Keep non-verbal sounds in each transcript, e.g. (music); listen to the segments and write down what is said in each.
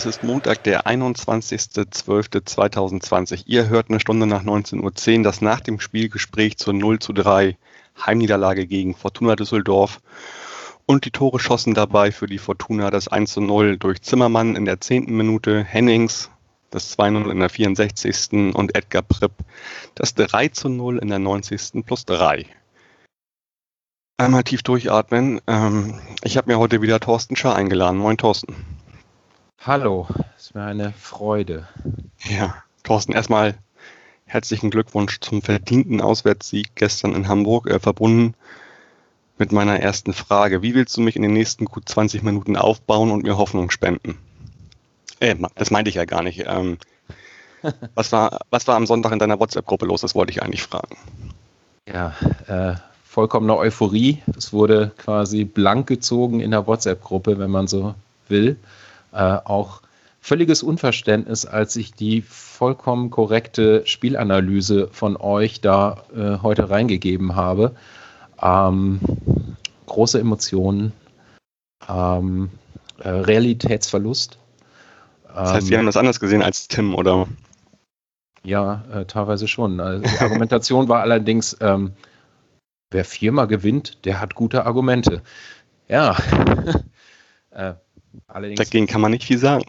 es ist Montag, der 21.12.2020. Ihr hört eine Stunde nach 19.10 Uhr das nach dem Spielgespräch zur 0 zu 3 Heimniederlage gegen Fortuna Düsseldorf. Und die Tore schossen dabei für die Fortuna das 1 zu 0 durch Zimmermann in der 10. Minute, Hennings das 2-0 in der 64. und Edgar Pripp das 3 zu 0 in der 90. plus 3. Einmal tief durchatmen. Ähm, ich habe mir heute wieder Thorsten Schaar eingeladen. Moin Thorsten. Hallo, es mir eine Freude. Ja, Thorsten, erstmal herzlichen Glückwunsch zum verdienten Auswärtssieg gestern in Hamburg, äh, verbunden mit meiner ersten Frage. Wie willst du mich in den nächsten gut 20 Minuten aufbauen und mir Hoffnung spenden? Äh, das meinte ich ja gar nicht. Ähm, (laughs) was, war, was war am Sonntag in deiner WhatsApp-Gruppe los? Das wollte ich eigentlich fragen. Ja, äh, vollkommene Euphorie. Es wurde quasi blank gezogen in der WhatsApp-Gruppe, wenn man so will äh, auch völliges Unverständnis, als ich die vollkommen korrekte Spielanalyse von euch da äh, heute reingegeben habe. Ähm, große Emotionen, ähm, äh, Realitätsverlust. Das heißt, Sie haben das anders gesehen als Tim, oder? Ja, äh, teilweise schon. Also die Argumentation war allerdings, ähm, wer viermal gewinnt, der hat gute Argumente. Ja. (laughs) Allerdings, Dagegen kann man nicht viel sagen.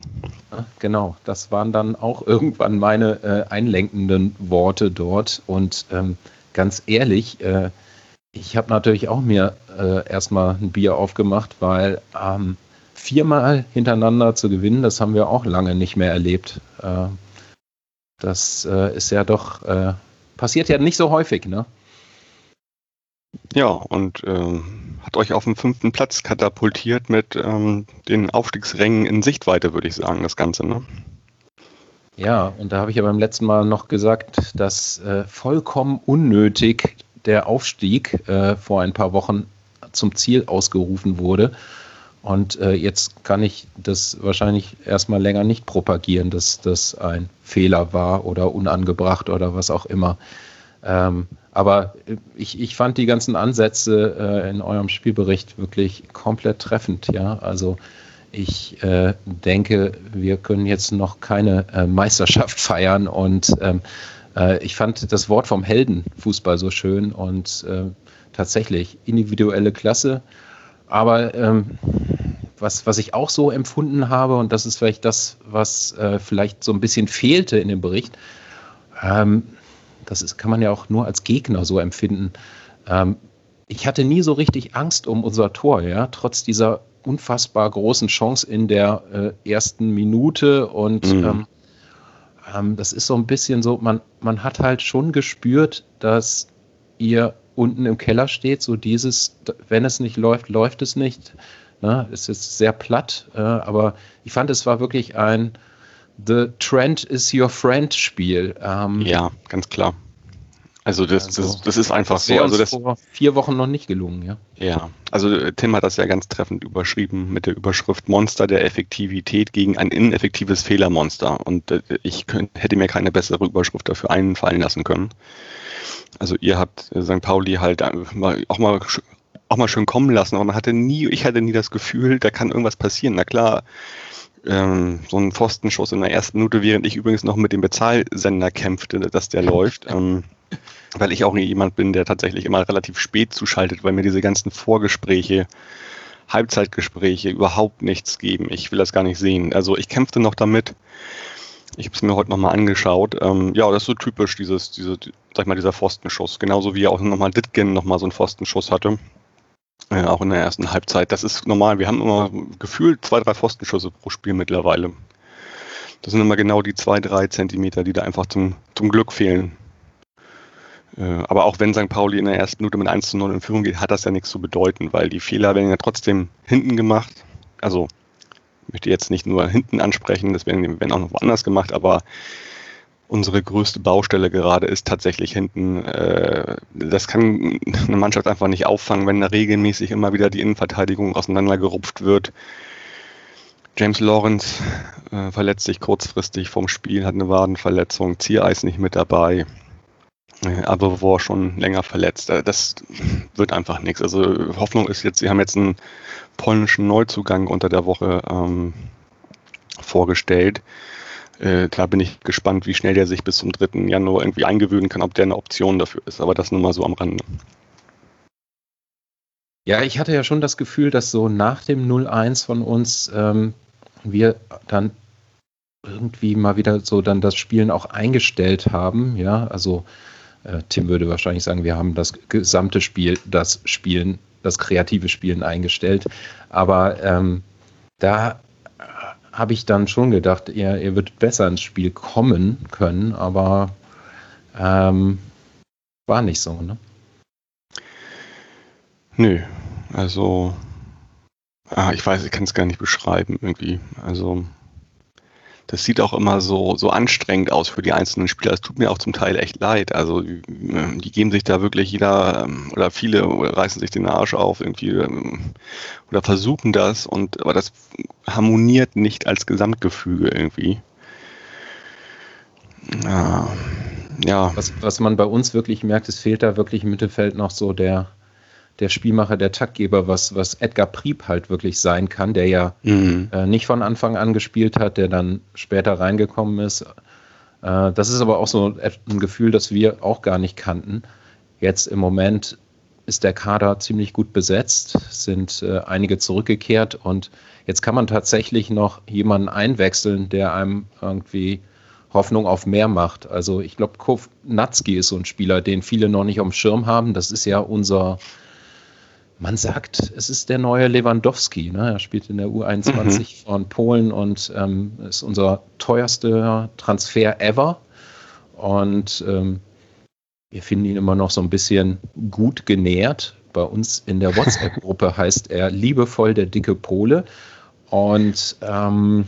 Genau, das waren dann auch (laughs) irgendwann meine äh, einlenkenden Worte dort. Und ähm, ganz ehrlich, äh, ich habe natürlich auch mir äh, erstmal ein Bier aufgemacht, weil ähm, viermal hintereinander zu gewinnen, das haben wir auch lange nicht mehr erlebt. Äh, das äh, ist ja doch, äh, passiert ja nicht so häufig, ne? Ja, und ähm, hat euch auf den fünften Platz katapultiert mit ähm, den Aufstiegsrängen in Sichtweite, würde ich sagen, das Ganze. Ne? Ja, und da habe ich ja beim letzten Mal noch gesagt, dass äh, vollkommen unnötig der Aufstieg äh, vor ein paar Wochen zum Ziel ausgerufen wurde. Und äh, jetzt kann ich das wahrscheinlich erstmal länger nicht propagieren, dass das ein Fehler war oder unangebracht oder was auch immer. Ähm, aber ich, ich fand die ganzen Ansätze äh, in eurem Spielbericht wirklich komplett treffend. Ja, also ich äh, denke, wir können jetzt noch keine äh, Meisterschaft (laughs) feiern und ähm, äh, ich fand das Wort vom Heldenfußball so schön und äh, tatsächlich individuelle Klasse. Aber ähm, was, was ich auch so empfunden habe, und das ist vielleicht das, was äh, vielleicht so ein bisschen fehlte in dem Bericht, ähm, das ist, kann man ja auch nur als Gegner so empfinden. Ähm, ich hatte nie so richtig Angst um unser Tor, ja, trotz dieser unfassbar großen Chance in der äh, ersten Minute und mhm. ähm, ähm, das ist so ein bisschen so, man, man hat halt schon gespürt, dass ihr unten im Keller steht, so dieses, wenn es nicht läuft, läuft es nicht. Ne? Es ist sehr platt, äh, aber ich fand, es war wirklich ein The Trend is Your Friend Spiel. Ähm, ja, ganz klar. Also das, also das, das ist einfach das so. Also das vor vier Wochen noch nicht gelungen, ja. Ja, also Tim hat das ja ganz treffend überschrieben mit der Überschrift Monster der Effektivität gegen ein ineffektives Fehlermonster. Und äh, ich könnt, hätte mir keine bessere Überschrift dafür einfallen lassen können. Also ihr habt äh, St. Pauli halt auch mal auch mal schön kommen lassen, aber man hatte nie, ich hatte nie das Gefühl, da kann irgendwas passieren. Na klar, ähm, so ein Pfostenschuss in der ersten Minute, während ich übrigens noch mit dem Bezahlsender kämpfte, dass der läuft. Ähm, weil ich auch jemand bin, der tatsächlich immer relativ spät zuschaltet, weil mir diese ganzen Vorgespräche, Halbzeitgespräche überhaupt nichts geben. Ich will das gar nicht sehen. Also ich kämpfte noch damit. Ich habe es mir heute nochmal angeschaut. Ähm, ja, das ist so typisch, dieses, diese, sag ich mal, dieser Pfostenschuss. Genauso wie auch nochmal Ditgen nochmal so einen Pfostenschuss hatte. Auch in der ersten Halbzeit. Das ist normal. Wir haben immer gefühlt zwei, drei Pfostenschüsse pro Spiel mittlerweile. Das sind immer genau die zwei, drei Zentimeter, die da einfach zum, zum Glück fehlen. Äh, aber auch wenn St. Pauli in der ersten Minute mit 1 zu 0 in Führung geht, hat das ja nichts zu bedeuten, weil die Fehler werden ja trotzdem hinten gemacht. Also, ich möchte jetzt nicht nur hinten ansprechen, das werden, werden auch noch woanders gemacht, aber unsere größte Baustelle gerade ist tatsächlich hinten. Äh, das kann eine Mannschaft einfach nicht auffangen, wenn da regelmäßig immer wieder die Innenverteidigung auseinandergerupft wird. James Lawrence äh, verletzt sich kurzfristig vom Spiel, hat eine Wadenverletzung, Ziereis nicht mit dabei. Äh, aber war schon länger verletzt. Das wird einfach nichts. Also Hoffnung ist jetzt, sie haben jetzt einen polnischen Neuzugang unter der Woche ähm, vorgestellt. Äh, da bin ich gespannt, wie schnell der sich bis zum 3. Januar irgendwie eingewöhnen kann, ob der eine Option dafür ist. Aber das nur mal so am Rande. Ja, ich hatte ja schon das Gefühl, dass so nach dem 0-1 von uns ähm, wir dann irgendwie mal wieder so dann das Spielen auch eingestellt haben. Ja, also äh, Tim würde wahrscheinlich sagen, wir haben das gesamte Spiel, das Spielen, das kreative Spielen eingestellt. Aber ähm, da habe ich dann schon gedacht, ihr, ihr würdet besser ins Spiel kommen können, aber ähm, war nicht so, ne? Nö, also ah, ich weiß, ich kann es gar nicht beschreiben irgendwie. Also das sieht auch immer so, so anstrengend aus für die einzelnen Spieler. Es tut mir auch zum Teil echt leid. Also die, die geben sich da wirklich jeder ähm, oder viele reißen sich den Arsch auf irgendwie ähm, oder versuchen das und aber das harmoniert nicht als Gesamtgefüge irgendwie. Ja. ja. Was, was man bei uns wirklich merkt, es fehlt da wirklich im Mittelfeld noch so der, der Spielmacher, der Taktgeber, was, was Edgar Prieb halt wirklich sein kann, der ja mhm. äh, nicht von Anfang an gespielt hat, der dann später reingekommen ist. Äh, das ist aber auch so ein Gefühl, das wir auch gar nicht kannten. Jetzt im Moment ist der Kader ziemlich gut besetzt, sind äh, einige zurückgekehrt und jetzt kann man tatsächlich noch jemanden einwechseln, der einem irgendwie Hoffnung auf mehr macht. Also ich glaube, Kovnatski ist so ein Spieler, den viele noch nicht dem Schirm haben. Das ist ja unser man sagt, es ist der neue Lewandowski. Ne? Er spielt in der U21 mhm. von Polen und ähm, ist unser teuerster Transfer ever. Und ähm, wir finden ihn immer noch so ein bisschen gut genährt. Bei uns in der WhatsApp-Gruppe (laughs) heißt er liebevoll der dicke Pole. Und ähm,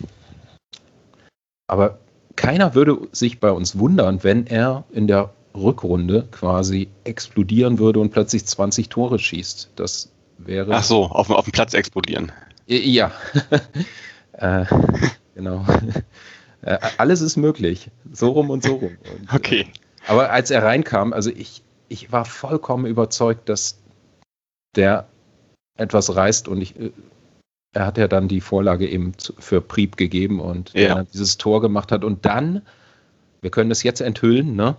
aber keiner würde sich bei uns wundern, wenn er in der Rückrunde quasi explodieren würde und plötzlich 20 Tore schießt. Das wäre. Ach so, auf, auf dem Platz explodieren. Ja. (laughs) äh, genau. (laughs) Äh, alles ist möglich. So rum und so rum. Und, okay. Äh, aber als er reinkam, also ich, ich war vollkommen überzeugt, dass der etwas reißt und ich, äh, er hat ja dann die Vorlage eben für Prieb gegeben und ja. dieses Tor gemacht hat und dann, wir können das jetzt enthüllen, ne?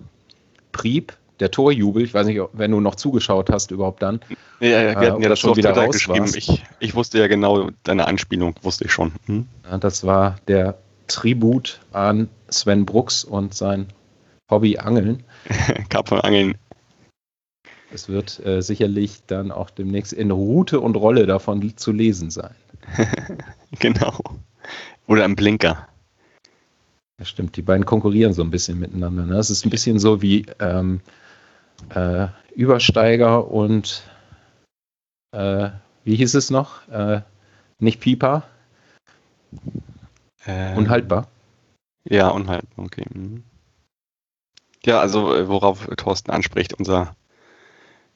Prieb, der Torjubel, ich weiß nicht, wenn du noch zugeschaut hast, überhaupt dann. Ja, ja wir hatten ja das schon wieder geschrieben. Ich, ich, wusste ja genau deine Anspielung, wusste ich schon. Hm? Ja, das war der Tribut an Sven Brooks und sein Hobby Angeln. (laughs) Kap von Angeln. Es wird äh, sicherlich dann auch demnächst in Route und Rolle davon zu lesen sein. (laughs) genau. Oder im Blinker. Das stimmt, die beiden konkurrieren so ein bisschen miteinander. Ne? Es ist ein bisschen so wie ähm, äh, Übersteiger und äh, wie hieß es noch? Äh, nicht Pieper. Ähm, unhaltbar. Ja, unhaltbar, okay. Mhm. Ja, also äh, worauf Thorsten anspricht, unser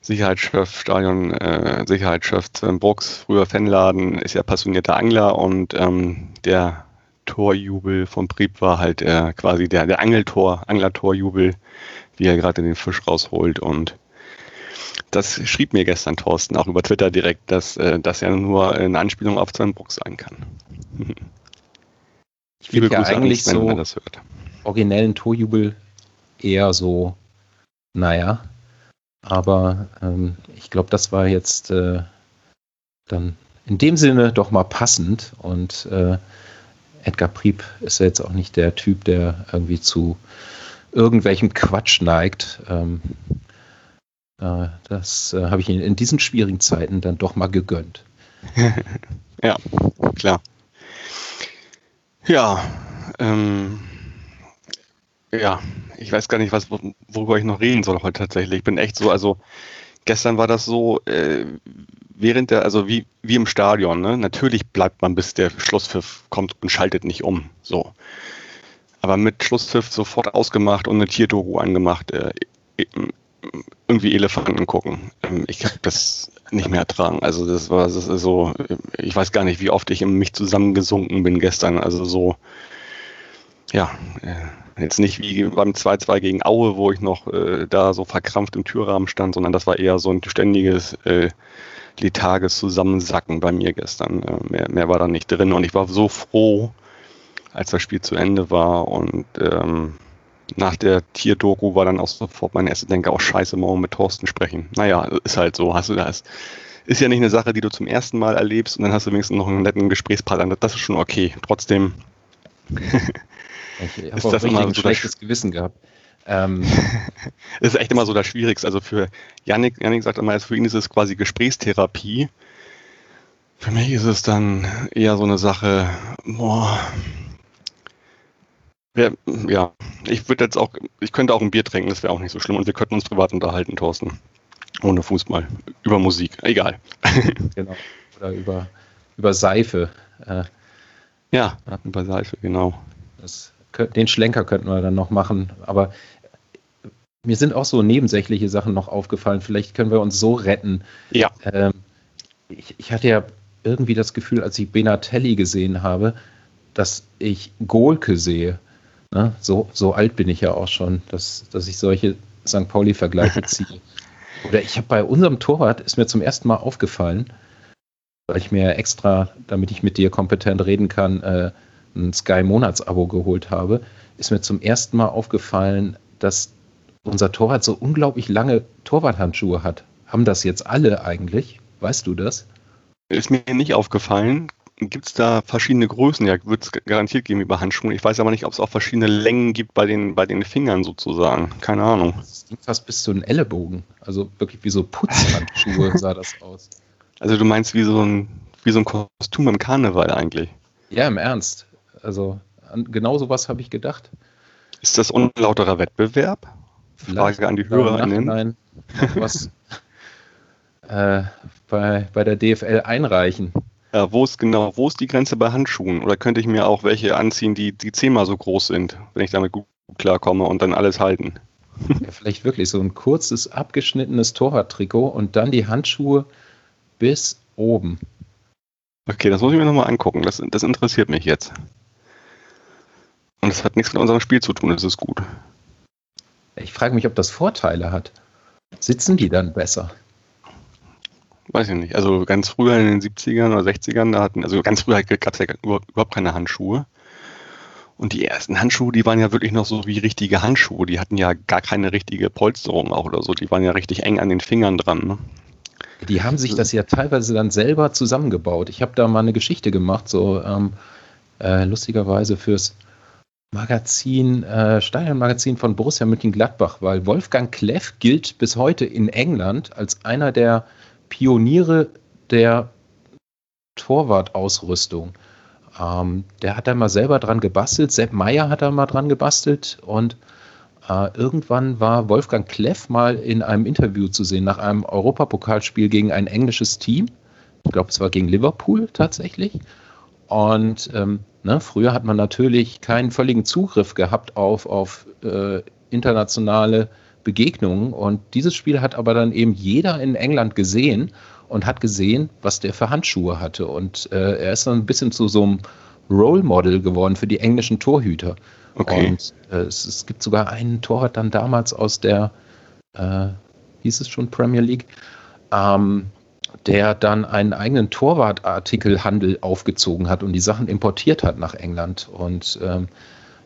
Sicherheitschef, Stadion, äh, Sicherheitschef Sven Brooks, früher Fanladen, ist ja passionierter Angler und ähm, der Torjubel von Prieb war halt äh, quasi der, der Angeltor, Anglertorjubel, wie er gerade den Fisch rausholt. Und das schrieb mir gestern Thorsten auch über Twitter direkt, dass äh, das ja nur eine Anspielung auf Sven Bruck sein kann. (laughs) ich finde ja eigentlich Sven, so das hört. originellen Torjubel eher so, naja, aber ähm, ich glaube, das war jetzt äh, dann in dem Sinne doch mal passend und äh, Edgar Prieb ist ja jetzt auch nicht der Typ, der irgendwie zu irgendwelchem Quatsch neigt. Ähm, äh, das äh, habe ich ihn in diesen schwierigen Zeiten dann doch mal gegönnt. (laughs) ja, klar. Ja, ähm, ja, ich weiß gar nicht, was, worüber ich noch reden soll heute tatsächlich. Ich bin echt so, also gestern war das so, äh, während der, also wie, wie im Stadion, ne? natürlich bleibt man, bis der Schlusspfiff kommt und schaltet nicht um. So. Aber mit Schlusspfiff sofort ausgemacht und eine Tierdoku angemacht, äh, irgendwie Elefanten gucken. Ähm, ich habe das nicht mehr ertragen. Also das war das ist so, ich weiß gar nicht, wie oft ich in mich zusammengesunken bin gestern. Also so, ja, äh, jetzt nicht wie beim 2-2 gegen Aue, wo ich noch äh, da so verkrampft im Türrahmen stand, sondern das war eher so ein ständiges äh, letharges Zusammensacken bei mir gestern. Äh, mehr, mehr war da nicht drin und ich war so froh, als das Spiel zu Ende war und ähm, nach der Tierdoku war dann auch sofort mein erster Denke, auch scheiße, morgen mit Thorsten sprechen. Naja, ist halt so, hast du das. Ist ja nicht eine Sache, die du zum ersten Mal erlebst und dann hast du wenigstens noch einen netten Gesprächspartner. Das ist schon okay. Trotzdem (laughs) ich habe auch immer ein schlechtes Gewissen gehabt. Ähm. (laughs) ist echt immer so das Schwierigste. Also für Yannick, Yannick sagt immer, für ihn ist es quasi Gesprächstherapie. Für mich ist es dann eher so eine Sache, boah, ja, ich würde jetzt auch, ich könnte auch ein Bier trinken, das wäre auch nicht so schlimm. Und wir könnten uns privat unterhalten, Thorsten. Ohne Fußball. Über Musik. Egal. (laughs) genau. Oder über, über Seife. Äh, ja, über Seife, genau. Das, den Schlenker könnten wir dann noch machen. Aber mir sind auch so nebensächliche Sachen noch aufgefallen. Vielleicht können wir uns so retten. Ja. Ähm, ich, ich hatte ja irgendwie das Gefühl, als ich Benatelli gesehen habe, dass ich Golke sehe. Ne? So, so alt bin ich ja auch schon, dass, dass ich solche St. Pauli-Vergleiche (laughs) ziehe. Oder ich habe bei unserem Torwart, ist mir zum ersten Mal aufgefallen, weil ich mir extra, damit ich mit dir kompetent reden kann, äh, ein Sky-Monatsabo geholt habe, ist mir zum ersten Mal aufgefallen, dass unser Torwart so unglaublich lange Torwarthandschuhe hat. Haben das jetzt alle eigentlich? Weißt du das? Ist mir nicht aufgefallen. Gibt es da verschiedene Größen? Ja, wird es garantiert geben über Handschuhe. Ich weiß aber nicht, ob es auch verschiedene Längen gibt bei den, bei den Fingern sozusagen. Keine Ahnung. Das ging fast bis zu den Ellenbogen. Also wirklich wie so Putzhandschuhe (laughs) sah das aus. Also du meinst wie so ein, wie so ein Kostüm im Karneval eigentlich? Ja, im Ernst. Also an, genau sowas habe ich gedacht. Ist das unlauterer Wettbewerb? Vielleicht Frage an die Hörer. Nein, was (laughs) äh, bei, bei der DFL einreichen. Ja, wo ist genau, wo ist die Grenze bei Handschuhen? Oder könnte ich mir auch welche anziehen, die, die zehnmal so groß sind, wenn ich damit gut klarkomme und dann alles halten? (laughs) Ja, vielleicht wirklich so ein kurzes, abgeschnittenes Torwarttrikot und dann die Handschuhe bis oben. Okay, das muss ich mir nochmal angucken. Das, das interessiert mich jetzt. Und das hat nichts mit unserem Spiel zu tun, das ist gut. Ich frage mich, ob das Vorteile hat. Sitzen die dann besser? weiß ich nicht. Also ganz früher in den 70ern oder 60ern, da hatten, also ganz früher gab es ja überhaupt keine Handschuhe. Und die ersten Handschuhe, die waren ja wirklich noch so wie richtige Handschuhe. Die hatten ja gar keine richtige Polsterung auch oder so. Die waren ja richtig eng an den Fingern dran. Ne? Die haben sich das ja teilweise dann selber zusammengebaut. Ich habe da mal eine Geschichte gemacht, so ähm, äh, lustigerweise fürs Magazin, äh, Stadion-Magazin von Borussia Mönchengladbach, weil Wolfgang Kleff gilt bis heute in England als einer der Pioniere der Torwartausrüstung. Ähm, der hat da mal selber dran gebastelt. Sepp Meyer hat da mal dran gebastelt und äh, irgendwann war Wolfgang Kleff mal in einem Interview zu sehen nach einem Europapokalspiel gegen ein englisches Team. Ich glaube, es war gegen Liverpool tatsächlich. Und ähm, ne, früher hat man natürlich keinen völligen Zugriff gehabt auf, auf äh, internationale Begegnungen. Und dieses Spiel hat aber dann eben jeder in England gesehen und hat gesehen, was der für Handschuhe hatte. Und äh, er ist dann ein bisschen zu so einem Role Model geworden für die englischen Torhüter. Okay. Und äh, es, es, gibt sogar einen Torwart dann damals aus der, äh, hieß es schon Premier League, ähm, der dann einen eigenen Torwartartikelhandel aufgezogen hat und die Sachen importiert hat nach England. Und ähm,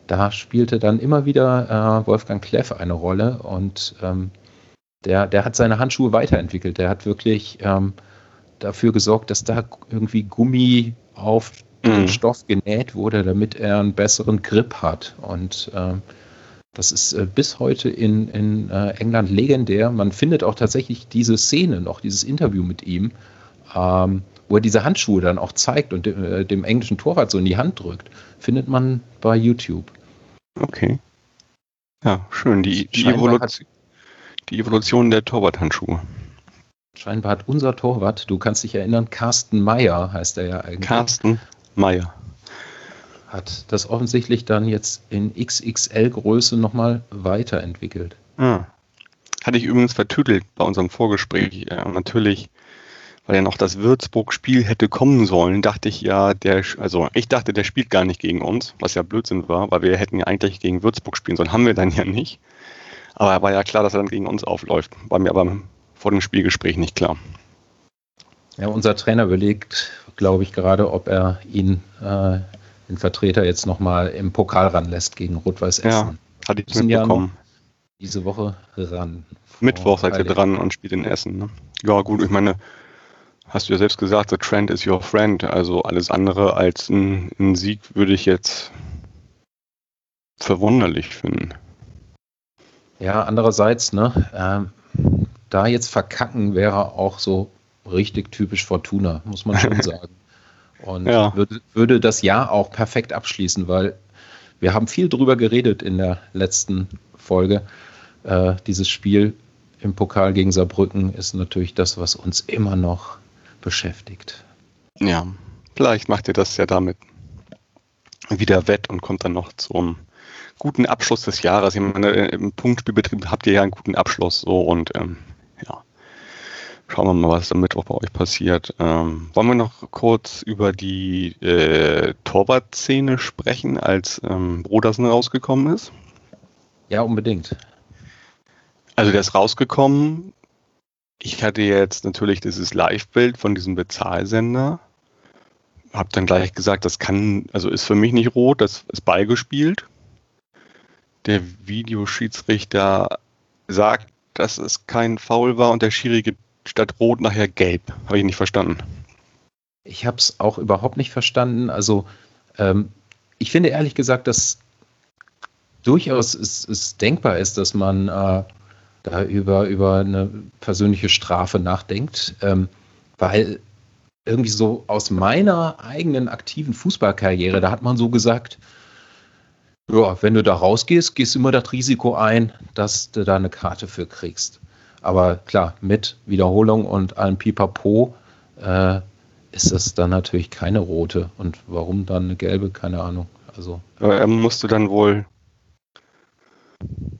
da spielte dann immer wieder äh, Wolfgang Kleff eine Rolle und ähm, der, der hat seine Handschuhe weiterentwickelt. Der hat wirklich ähm, dafür gesorgt, dass da irgendwie Gummi auf den mhm. Stoff genäht wurde, damit er einen besseren Grip hat. Und ähm, das ist äh, bis heute in, in äh, England legendär. Man findet auch tatsächlich diese Szene noch, dieses Interview mit ihm, ähm, wo er diese Handschuhe dann auch zeigt und dem, äh, dem englischen Torwart so in die Hand drückt, findet man bei YouTube. Okay. Ja, schön. Die, die, Evolution, die Evolution der Torwarthandschuhe. Scheinbar hat unser Torwart, du kannst dich erinnern, Carsten Meyer heißt er ja eigentlich. Carsten Meyer. Hat das offensichtlich dann jetzt in XXL-Größe nochmal weiterentwickelt. Ah. Hatte ich übrigens vertüdelt bei unserem Vorgespräch. Ja, natürlich weil ja noch das Würzburg-Spiel hätte kommen sollen, dachte ich ja, der, also ich dachte, der spielt gar nicht gegen uns, was ja Blödsinn war, weil wir hätten ja eigentlich gegen Würzburg spielen sollen, haben wir dann ja nicht. Aber war ja klar, dass er dann gegen uns aufläuft. War mir aber vor dem Spielgespräch nicht klar. Ja, unser Trainer überlegt, glaube ich, gerade, ob er ihn, äh, den Vertreter, jetzt nochmal im Pokal ranlässt gegen Rot-Weiß Essen. Ja, hatte ich mitbekommen. Ja diese Woche ran. Mittwoch seid ihr dran und spielt in Essen. Ne? Ja, gut, ich meine, hast du ja selbst gesagt, the trend is your friend. Also alles andere als ein, ein Sieg würde ich jetzt verwunderlich finden. Ja, andererseits, ne, äh, da jetzt verkacken wäre auch so richtig typisch Fortuna, muss man schon (laughs) sagen. Und ja. würde, würde das Jahr auch perfekt abschließen, weil wir haben viel drüber geredet in der letzten Folge. Äh, dieses Spiel im Pokal gegen Saarbrücken ist natürlich das, was uns immer noch beschäftigt. Ja, vielleicht macht ihr das ja damit wieder wett und kommt dann noch zum guten Abschluss des Jahres. Ich meine, im Punktspielbetrieb habt ihr ja einen guten Abschluss so und ähm. Schauen wir mal, was am Mittwoch bei euch passiert. Ähm, wollen wir noch kurz über die äh, Torwartszene sprechen, als ähm, Brodersen rausgekommen ist? Ja, unbedingt. Also der ist rausgekommen. Ich hatte jetzt natürlich dieses Live-Bild von diesem Bezahlsender. Hab dann gleich gesagt, das kann, also ist für mich nicht rot, das ist beigespielt. Der Videoschiedsrichter sagt, dass es kein Foul war und der Schiri statt rot nachher gelb. Habe ich nicht verstanden. Ich habe es auch überhaupt nicht verstanden. Also ähm, ich finde ehrlich gesagt, dass durchaus es, es denkbar ist, dass man äh, da über, über eine persönliche Strafe nachdenkt, ähm, weil irgendwie so aus meiner eigenen aktiven Fußballkarriere, da hat man so gesagt, ja, wenn du da rausgehst, gehst du immer das Risiko ein, dass du da eine Karte für kriegst. Aber klar, mit Wiederholung und allem Pipapo äh, ist das dann natürlich keine rote. Und warum dann eine gelbe, keine Ahnung. Also. Aber er musste dann wohl,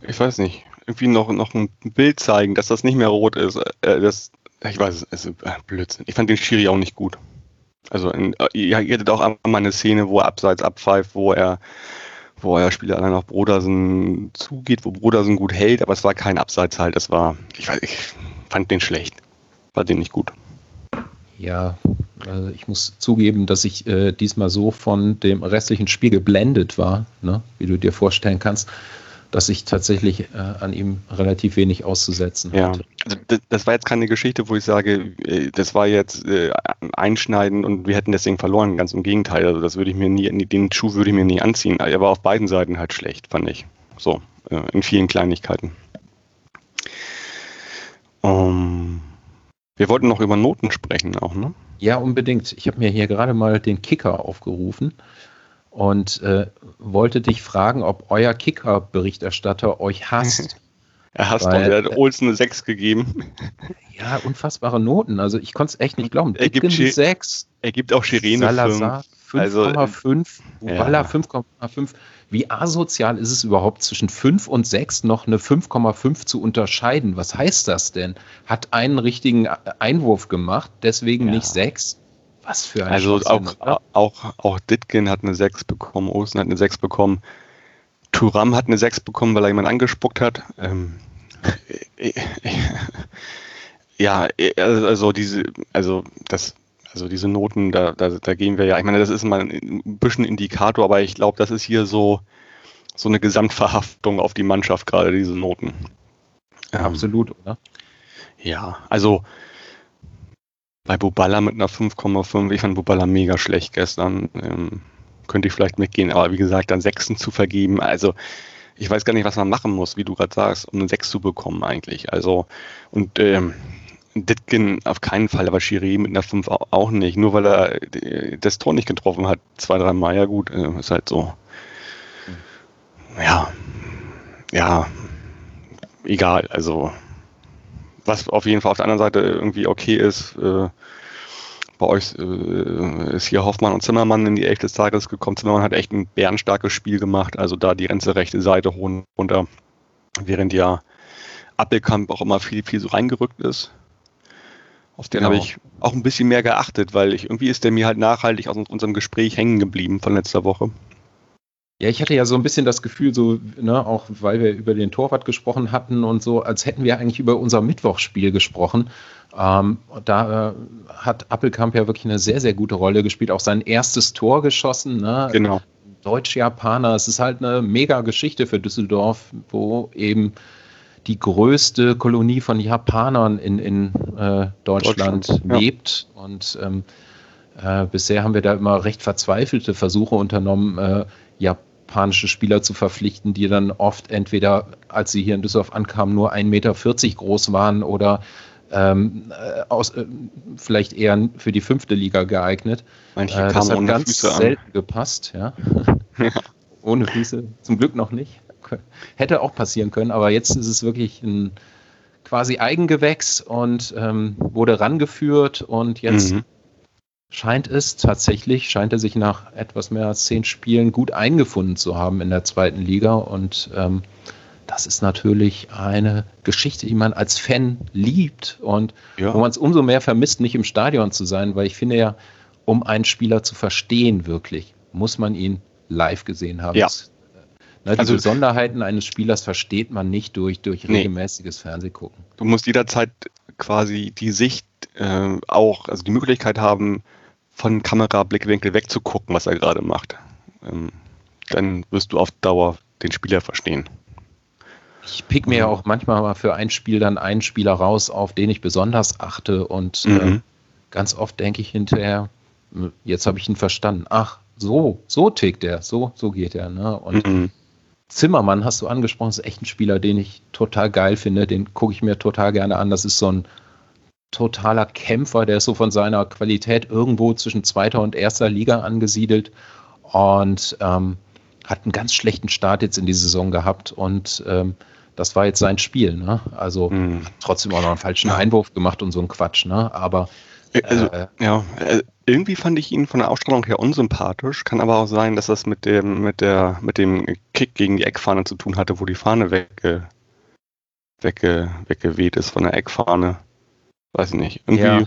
ich weiß nicht, irgendwie noch, noch ein Bild zeigen, dass das nicht mehr rot ist. Äh, das, ich weiß, es ist äh, Blödsinn. Ich fand den Schiri auch nicht gut. Also in, äh, ihr, ihr hattet auch einmal eine Szene, wo er abseits abpfeift, wo er wo er Spieler dann auf Brodersen zugeht, wo Brodersen gut hält, aber es war kein Abseits halt. Das war, ich weiß, ich fand den schlecht. War den nicht gut. Ja, also ich muss zugeben, dass ich äh, diesmal so von dem restlichen Spiel geblendet war, ne, wie du dir vorstellen kannst, dass ich tatsächlich äh, an ihm relativ wenig auszusetzen ja. hatte. Also das, war jetzt keine Geschichte, wo ich sage, äh, das war jetzt äh, einschneidend und wir hätten deswegen verloren. Ganz im Gegenteil. Also das würde ich mir nie, den Schuh würde ich mir nie anziehen. Er war auf beiden Seiten halt schlecht, fand ich. So, äh, in vielen Kleinigkeiten. Um, wir wollten noch über Noten sprechen auch, ne? Ja, unbedingt. Ich habe mir hier gerade mal den Kicker aufgerufen und äh, wollte dich fragen, ob euer Kicker-Berichterstatter euch hasst. (laughs) er hasst Weil, doch, er hat Olsen eine 6 gegeben. (laughs) Ja, unfassbare Noten. Also ich konnte es echt nicht glauben. Er gibt, 6. Er gibt auch Schirene 5. 5,5, also, 5,5. Wie asozial ist es überhaupt zwischen 5 und 6 noch eine 5,5 zu unterscheiden? Was heißt das denn? Hat einen richtigen Einwurf gemacht, deswegen ja. nicht 6? Was für ein Also auch, auch, auch Ditkin hat eine 6 bekommen, Olsen hat eine 6 bekommen, Turam hat eine 6 bekommen, weil er jemand angespuckt hat. Ähm, ja, also diese, also das, also diese Noten, da, da, da gehen wir ja, ich meine, das ist mal ein bisschen Indikator, aber ich glaube, das ist hier so, so eine Gesamtverhaftung auf die Mannschaft, gerade diese Noten. Ja, absolut, oder? Ja, also bei Bubala mit einer 5,5. Ich fand Bubala mega schlecht gestern. Ähm, könnte ich vielleicht mitgehen, aber wie gesagt, dann Sechsen zu vergeben, also ich weiß gar nicht, was man machen muss, wie du gerade sagst, um eine 6 zu bekommen eigentlich. Also, und ähm, Ditkin auf keinen Fall, aber Chiré mit einer 5 auch nicht. Nur weil er äh, das Tor nicht getroffen hat, zwei, drei Mal, ja gut, äh, ist halt so. Ja, ja, egal, also was auf jeden Fall auf der anderen Seite irgendwie okay ist. Äh, bei euch äh, ist hier Hoffmann und Zimmermann in die Elf des Tages gekommen. Zimmermann hat echt ein bärenstarkes Spiel gemacht, also da die ganze rechte Seite runter, während ja Appelkamp auch immer viel, viel so reingerückt ist. Auf den genau. habe ich auch ein bisschen mehr geachtet, weil ich, irgendwie ist der mir halt nachhaltig aus unserem Gespräch hängen geblieben von letzter Woche. Ja, ich hatte ja so ein bisschen das Gefühl, so, ne, auch weil wir über den Torwart gesprochen hatten und so, als hätten wir eigentlich über unser Mittwochsspiel gesprochen. Ähm, da äh, hat Appelkamp ja wirklich eine sehr, sehr gute Rolle gespielt, auch sein erstes Tor geschossen. Ne? Genau. Deutsch-Japaner, es ist halt eine mega Geschichte für Düsseldorf, wo eben die größte Kolonie von Japanern in, in äh, Deutschland, Deutschland ja. lebt. Und ähm, äh, bisher haben wir da immer recht verzweifelte Versuche unternommen, äh, japanische Spieler zu verpflichten, die dann oft entweder, als sie hier in Düsseldorf ankamen, nur 1,40 Meter groß waren oder ähm, äh, aus, äh, vielleicht eher für die fünfte Liga geeignet. Manche äh, das hat ganz Füße selten an. gepasst, ja. ja. (laughs) ohne Füße, zum Glück noch nicht. Hätte auch passieren können, aber jetzt ist es wirklich ein quasi Eigengewächs und ähm, wurde rangeführt und jetzt mhm. Scheint es tatsächlich, scheint er sich nach etwas mehr als zehn Spielen gut eingefunden zu haben in der zweiten Liga und ähm, das ist natürlich eine Geschichte, die man als Fan liebt und ja. wo man es umso mehr vermisst, nicht im Stadion zu sein, weil ich finde ja, um einen Spieler zu verstehen wirklich, muss man ihn live gesehen haben. Ja. Ne, die also, Besonderheiten eines Spielers versteht man nicht durch, durch regelmäßiges nee. Fernsehgucken. Du musst jederzeit quasi die Sicht äh, auch, also die Möglichkeit haben, von Kamerablickwinkel wegzugucken, was er gerade macht. Ähm, dann wirst du auf Dauer den Spieler verstehen. Ich pick mir ja auch manchmal mal für ein Spiel dann einen Spieler raus, auf den ich besonders achte und äh, mhm. äh, ganz oft denke ich hinterher, jetzt habe ich ihn verstanden. Ach, so, so tickt er, so, so geht er. Ne? Und mhm. Zimmermann hast du angesprochen, ist echt ein Spieler, den ich total geil finde. Den gucke ich mir total gerne an. Das ist so ein totaler Kämpfer, der ist so von seiner Qualität irgendwo zwischen zweiter und erster Liga angesiedelt und ähm, hat einen ganz schlechten Start jetzt in die Saison gehabt und ähm, das war jetzt sein Spiel. Ne? Also mhm. trotzdem auch noch einen falschen Einwurf gemacht und so ein Quatsch. Ne? Aber also, äh, ja, äh, irgendwie fand ich ihn von der Ausstrahlung her unsympathisch. Kann aber auch sein, dass das mit dem, mit der, mit dem Kick gegen die Eckfahne zu tun hatte, wo die Fahne wegge, wegge, weggeweht ist von der Eckfahne. Weiß ich nicht. Irgendwie. Ja,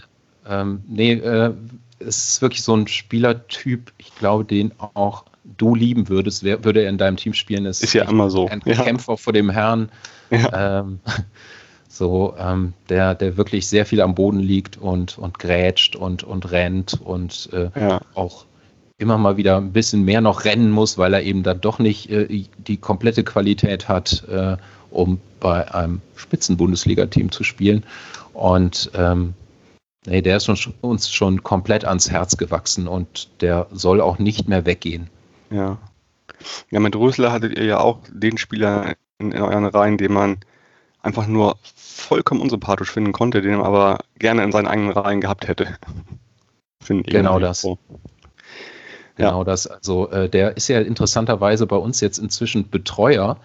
ähm, nee, äh, es ist wirklich so ein Spielertyp, ich glaube, den auch du lieben würdest, wer, würde er in deinem Team spielen. Ist, ist ja immer so. Ein ja. Kämpfer vor dem Herrn. Ja. Ähm, so, ähm, der, der wirklich sehr viel am Boden liegt und, und grätscht und, und rennt und äh, ja. auch immer mal wieder ein bisschen mehr noch rennen muss, weil er eben dann doch nicht äh, die komplette Qualität hat, äh, um bei einem Spitzen-Bundesliga-Team zu spielen. Und ähm, nee, der ist schon, uns schon komplett ans Herz gewachsen und der soll auch nicht mehr weggehen. Ja. Ja, mit Rösler hattet ihr ja auch den Spieler in, in euren Reihen, den man einfach nur vollkommen unsympathisch finden konnte, den er aber gerne in seinen eigenen Reihen gehabt hätte. (laughs) Finde ich. Genau das. So. Genau ja. das. Also äh, der ist ja interessanterweise bei uns jetzt inzwischen Betreuer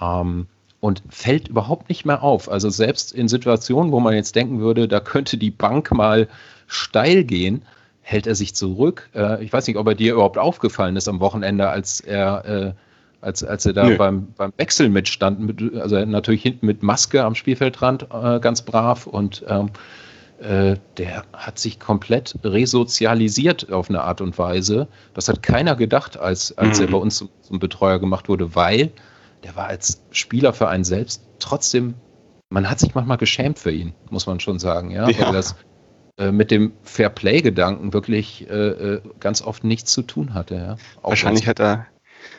ähm, und fällt überhaupt nicht mehr auf. Also selbst in Situationen, wo man jetzt denken würde, da könnte die Bank mal steil gehen, hält er sich zurück. Äh, ich weiß nicht, ob er dir überhaupt aufgefallen ist am Wochenende, als er äh, als, als er da beim, beim Wechsel mitstand, mit, also natürlich hinten mit Maske am Spielfeldrand äh, ganz brav und ähm, äh, der hat sich komplett resozialisiert auf eine Art und Weise. Das hat keiner gedacht, als, als mhm. er bei uns zum, zum, Betreuer gemacht wurde, weil der war als Spieler für einen selbst trotzdem, man hat sich manchmal geschämt für ihn, muss man schon sagen, ja, ja. weil das äh, mit dem Fair-Play-Gedanken wirklich äh, äh, ganz oft nichts zu tun hatte. Ja. Wahrscheinlich hat er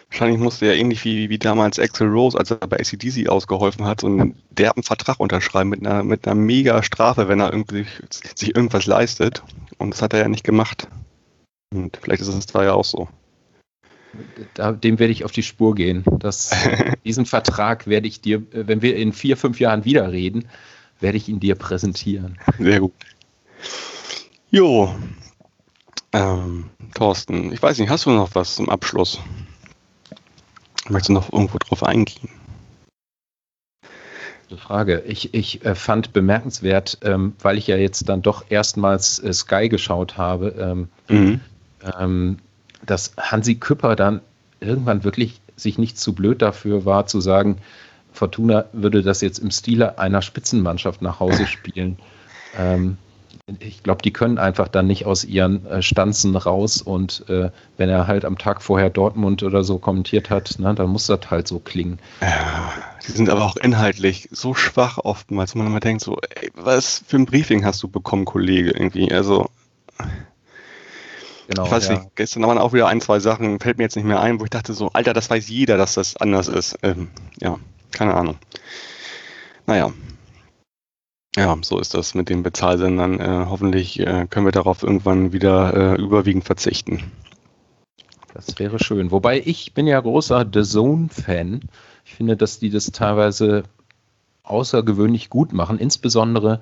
Wahrscheinlich musste er ähnlich wie, wie damals Axel Rose, als er bei ACDC ausgeholfen hat, so einen derben Vertrag unterschreiben mit einer, mit einer mega Strafe, wenn er irgendwie sich irgendwas leistet. Und das hat er ja nicht gemacht. Und vielleicht ist es da ja auch so. Da, dem werde ich auf die Spur gehen. Das, (laughs) diesen Vertrag werde ich dir, wenn wir in vier, fünf Jahren wieder reden, werde ich ihn dir präsentieren. Sehr gut. Jo. Ähm, Thorsten, ich weiß nicht, hast du noch was zum Abschluss? Möchtest du noch irgendwo drauf eingehen? Frage. Ich, ich äh, fand bemerkenswert, ähm, weil ich ja jetzt dann doch erstmals äh, Sky geschaut habe, ähm, mhm. ähm, dass Hansi Küpper dann irgendwann wirklich sich nicht zu blöd dafür war, zu sagen, Fortuna würde das jetzt im Stile einer Spitzenmannschaft nach Hause (laughs) spielen. Ähm, ich glaube, die können einfach dann nicht aus ihren äh, Stanzen raus und äh, wenn er halt am Tag vorher Dortmund oder so kommentiert hat, ne, dann muss das halt so klingen. Ja, die sind aber auch inhaltlich so schwach oftmals, wo man immer denkt, so, ey, was für ein Briefing hast du bekommen, Kollege, irgendwie, also. Genau, ich weiß ja. nicht, gestern waren auch wieder ein, zwei Sachen, fällt mir jetzt nicht mehr ein, wo ich dachte so, Alter, das weiß jeder, dass das anders ist. Ähm, ja, keine Ahnung. Naja, ja, so ist das mit den Bezahlsendern. Äh, hoffentlich äh, können wir darauf irgendwann wieder äh, überwiegend verzichten. Das wäre schön. Wobei ich bin ja großer The Zone-Fan. Ich finde, dass die das teilweise außergewöhnlich gut machen. Insbesondere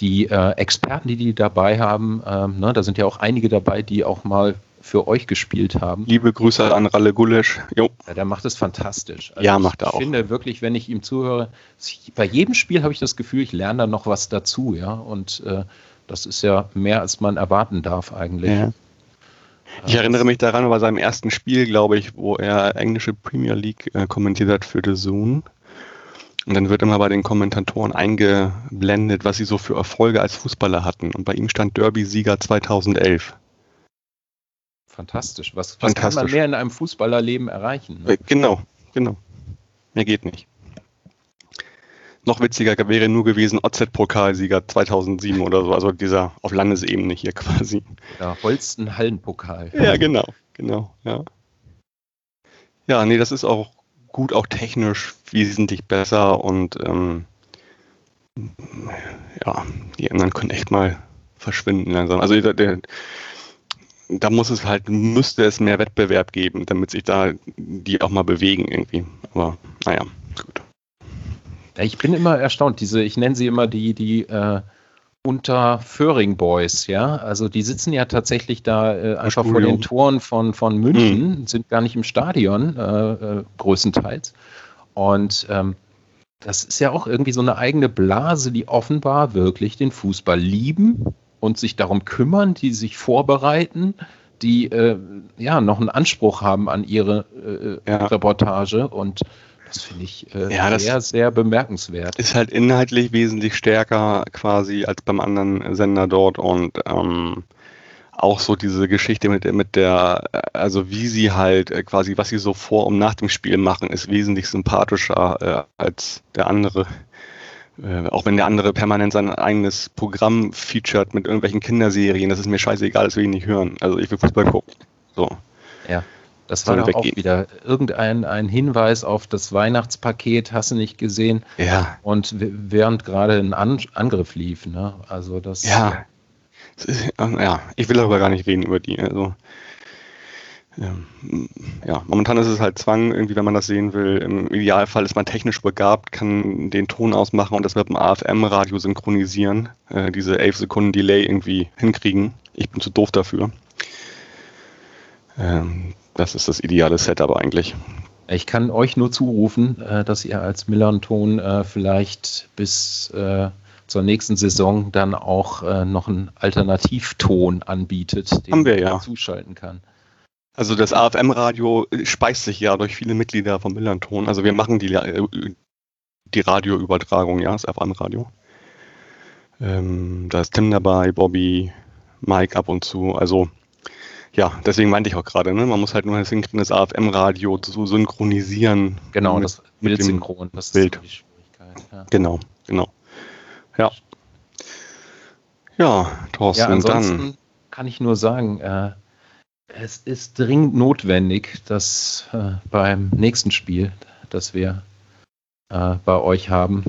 die äh, Experten, die die dabei haben. Ähm, ne, da sind ja auch einige dabei, die auch mal für euch gespielt haben. Liebe Grüße an Ralle Gulesch. Jo. Ja, der macht es fantastisch. Also ja, macht er auch. Ich finde wirklich, wenn ich ihm zuhöre, bei jedem Spiel habe ich das Gefühl, ich lerne da noch was dazu, ja. Und äh, das ist ja mehr, als man erwarten darf eigentlich. Ja. Ich erinnere mich daran, bei seinem ersten Spiel, glaube ich, wo er englische Premier League äh, kommentiert hat für The Zone. Und dann wird immer bei den Kommentatoren eingeblendet, was sie so für Erfolge als Fußballer hatten. Und bei ihm stand Derby-Sieger 2011. Fantastisch. Was, was Fantastisch. kann man mehr in einem Fußballerleben erreichen? Ne? Äh, genau, genau. Mehr geht nicht. Noch witziger wäre nur gewesen OZ-Pokalsieger 2007 oder so, also dieser auf Landesebene hier (laughs) quasi. Ja, Holsten-Hallenpokal. Ja, genau, genau, ja. Ja, nee, das ist auch gut, auch technisch wesentlich besser und ähm, ja, die anderen können echt mal verschwinden langsam. Also der, der da muss es halt, müsste es mehr Wettbewerb geben, damit sich da die auch mal bewegen irgendwie. Aber naja, gut. Ich bin immer erstaunt, diese, ich nenne sie immer die, die äh, unter Föhring Boys, ja. Also die sitzen ja tatsächlich da äh, einfach vor den Toren von, von München, mhm. sind gar nicht im Stadion, äh, äh, größtenteils. Und ähm, das ist ja auch irgendwie so eine eigene Blase, die offenbar wirklich den Fußball lieben und sich darum kümmern, die sich vorbereiten, die äh, ja noch einen Anspruch haben an ihre äh, ja. Reportage und das finde ich äh, ja, sehr, sehr bemerkenswert. Ist halt inhaltlich wesentlich stärker quasi als beim anderen Sender dort und ähm, auch so diese Geschichte mit, mit der, also wie sie halt äh, quasi, was sie so vor und nach dem Spiel machen, ist wesentlich sympathischer äh, als der andere äh, auch wenn der andere permanent sein eigenes Programm featured mit irgendwelchen Kinderserien, das ist mir scheißegal, das will ich nicht hören. Also ich will Fußball gucken. So. Ja. Das war doch auch wieder irgendein ein Hinweis auf das Weihnachtspaket, hast du nicht gesehen? Ja. Und während gerade ein An Angriff lief, ne? Also das. Ja. Ja, ich will aber gar nicht reden über die. Also ja, momentan ist es halt Zwang, irgendwie, wenn man das sehen will. Im Idealfall ist man technisch begabt, kann den Ton ausmachen und das mit dem AFM-Radio synchronisieren, äh, diese 11 Sekunden Delay irgendwie hinkriegen. Ich bin zu doof dafür. Ähm, das ist das ideale Setup eigentlich. Ich kann euch nur zurufen, äh, dass ihr als Millern-Ton äh, vielleicht bis äh, zur nächsten Saison dann auch noch einen Alternativton anbietet, den man ja. zuschalten kann. Also das AFM-Radio speist sich ja durch viele Mitglieder vom Millanton. Also wir machen die, die Radioübertragung, ja, das AFM-Radio. Ähm, da ist Tim dabei, Bobby, Mike ab und zu. Also ja, deswegen meinte ich auch gerade, ne? man muss halt nur das AFM-Radio zu synchronisieren. Genau, mit, das Bildsynchron, das Bild. die Schwierigkeit. Ja. Genau, genau. Ja. Ja, Thorsten, ja, ansonsten dann. kann ich nur sagen, äh, es ist dringend notwendig, dass äh, beim nächsten Spiel, das wir äh, bei euch haben,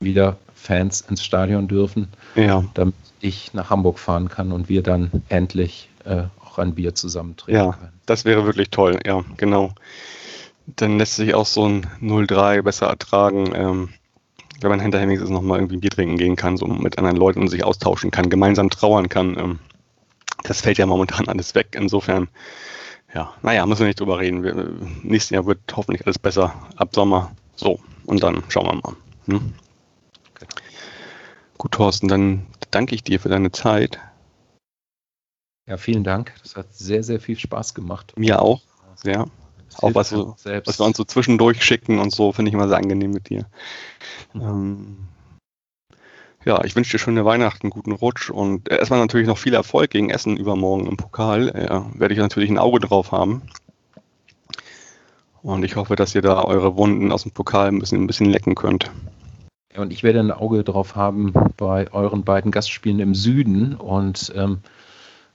wieder Fans ins Stadion dürfen, ja. damit ich nach Hamburg fahren kann und wir dann endlich äh, auch ein Bier zusammen trinken ja, können. Das wäre wirklich toll, ja, genau. Dann lässt sich auch so ein 0-3 besser ertragen, ähm, wenn man hinterher wenigstens nochmal irgendwie Bier trinken gehen kann, so mit anderen Leuten und sich austauschen kann, gemeinsam trauern kann. Ähm, das fällt ja momentan alles weg. Insofern, ja, naja, müssen wir nicht drüber reden. Wir, nächstes Jahr wird hoffentlich alles besser ab Sommer. So, und dann schauen wir mal. Hm? Okay. Gut, Thorsten, dann danke ich dir für deine Zeit. Ja, vielen Dank. Das hat sehr, sehr viel Spaß gemacht. Mir auch, sehr. Auch was, so, was wir uns so zwischendurch schicken und so, finde ich immer sehr angenehm mit dir. Mhm. Ähm, Ja, ich wünsche dir schöne Weihnachten, guten Rutsch und erstmal natürlich noch viel Erfolg gegen Essen übermorgen im Pokal. Ja, werde ich natürlich ein Auge drauf haben. Und ich hoffe, dass ihr da eure Wunden aus dem Pokal ein bisschen, ein bisschen lecken könnt. Ja, und ich werde ein Auge drauf haben bei euren beiden Gastspielen im Süden und ähm,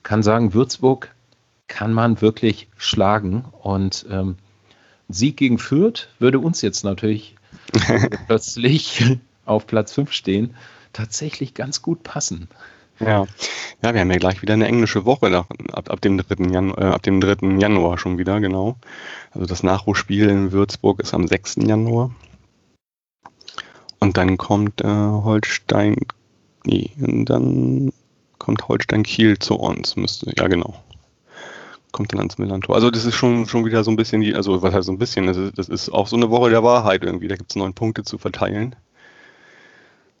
kann sagen, Würzburg kann man wirklich schlagen. Und ähm, Sieg gegen Fürth würde uns jetzt natürlich (laughs) plötzlich auf Platz 5 stehen tatsächlich ganz gut passen. Ja. ja, wir haben ja gleich wieder eine englische Woche nach, ab, ab, dem 3. Januar, äh, ab dem 3. Januar schon wieder, genau. Also das Nachholspiel in Würzburg ist am 6. Januar. Und dann kommt äh, Holstein, nee, und dann kommt Holstein Kiel zu uns, müsste, ja genau. Kommt dann ans Millantor. Also das ist schon, schon wieder so ein bisschen die, also was heißt so ein bisschen, das ist, das ist auch so eine Woche der Wahrheit irgendwie. Da gibt es neun Punkte zu verteilen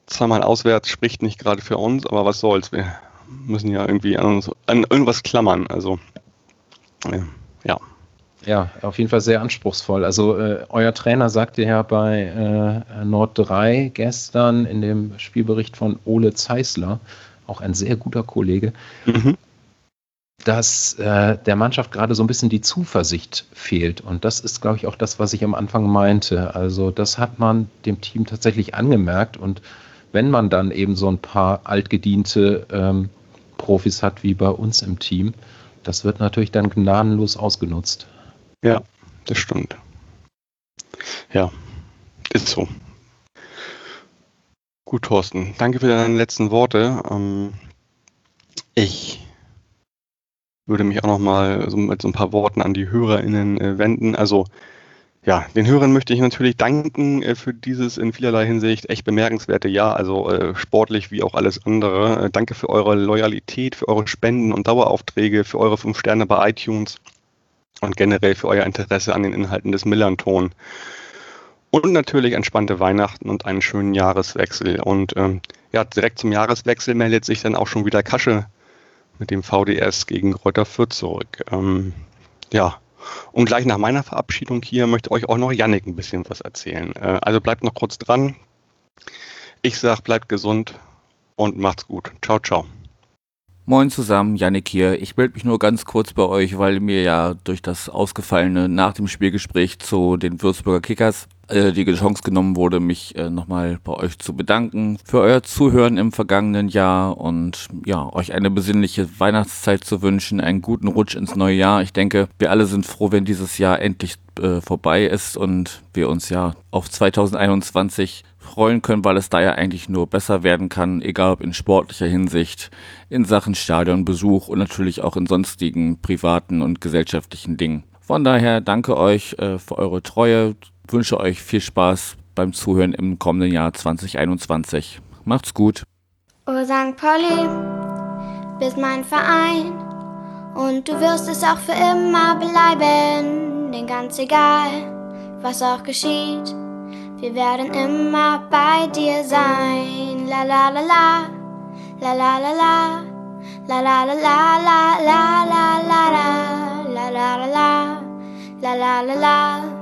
zweimal auswärts spricht nicht gerade für uns, aber was soll's. Wir müssen ja irgendwie an, uns, an irgendwas klammern. Also, äh, ja. Ja, auf jeden Fall sehr anspruchsvoll. Also, äh, euer Trainer sagte ja bei äh, Nord 3 gestern in dem Spielbericht von Ole Zeisler, auch ein sehr guter Kollege, mhm. dass äh, der Mannschaft gerade so ein bisschen die Zuversicht fehlt. Und das ist, glaube ich, auch das, was ich am Anfang meinte. Also, das hat man dem Team tatsächlich angemerkt und wenn man dann eben so ein paar altgediente ähm, Profis hat wie bei uns im Team, das wird natürlich dann gnadenlos ausgenutzt. Ja, das stimmt. Ja, ist so. Gut, Thorsten. Danke für deine letzten Worte. Ähm, ich würde mich auch noch mal so mit so ein paar Worten an die HörerInnen äh, wenden. Also ja, den Hörern möchte ich natürlich danken äh, für dieses in vielerlei Hinsicht echt bemerkenswerte Jahr, also äh, sportlich wie auch alles andere. Danke für eure Loyalität, für eure Spenden und Daueraufträge, für eure fünf Sterne bei iTunes und generell für euer Interesse an den Inhalten des Millanton. Und natürlich entspannte Weihnachten und einen schönen Jahreswechsel. Und ähm, ja, direkt zum Jahreswechsel meldet sich dann auch schon wieder Kasche mit dem VDS gegen Kräuter Fürth zurück. Ähm, ja, und gleich nach meiner Verabschiedung hier möchte euch auch noch Yannick ein bisschen was erzählen. Äh, also bleibt noch kurz dran. Ich sag, bleibt gesund und macht's gut. Ciao, ciao. Moin zusammen, Yannick hier. Ich melde mich nur ganz kurz bei euch, weil mir ja durch das Ausgefallene nach dem Spielgespräch zu den Würzburger Kickers äh, die Chance genommen wurde, mich äh, nochmal bei euch zu bedanken für euer Zuhören im vergangenen Jahr und ja, euch eine besinnliche Weihnachtszeit zu wünschen, einen guten Rutsch ins neue Jahr. Ich denke, wir alle sind froh, wenn dieses Jahr endlich äh, vorbei ist und wir uns ja auf 2021 freuen können, weil es da ja eigentlich nur besser werden kann, egal ob in sportlicher Hinsicht, in Sachen Stadionbesuch und natürlich auch in sonstigen privaten und gesellschaftlichen Dingen. Von daher danke euch äh, für eure Treue, wünsche euch viel Spaß beim Zuhören im kommenden Jahr 2021. Macht's gut. Oh St. Pauli, bist mein Verein und du wirst es auch für immer bleiben, denn ganz egal, was auch geschieht wir werden immer bei dir sein. La la la la, la la la la, la la la la la la la la la la la la la la la la la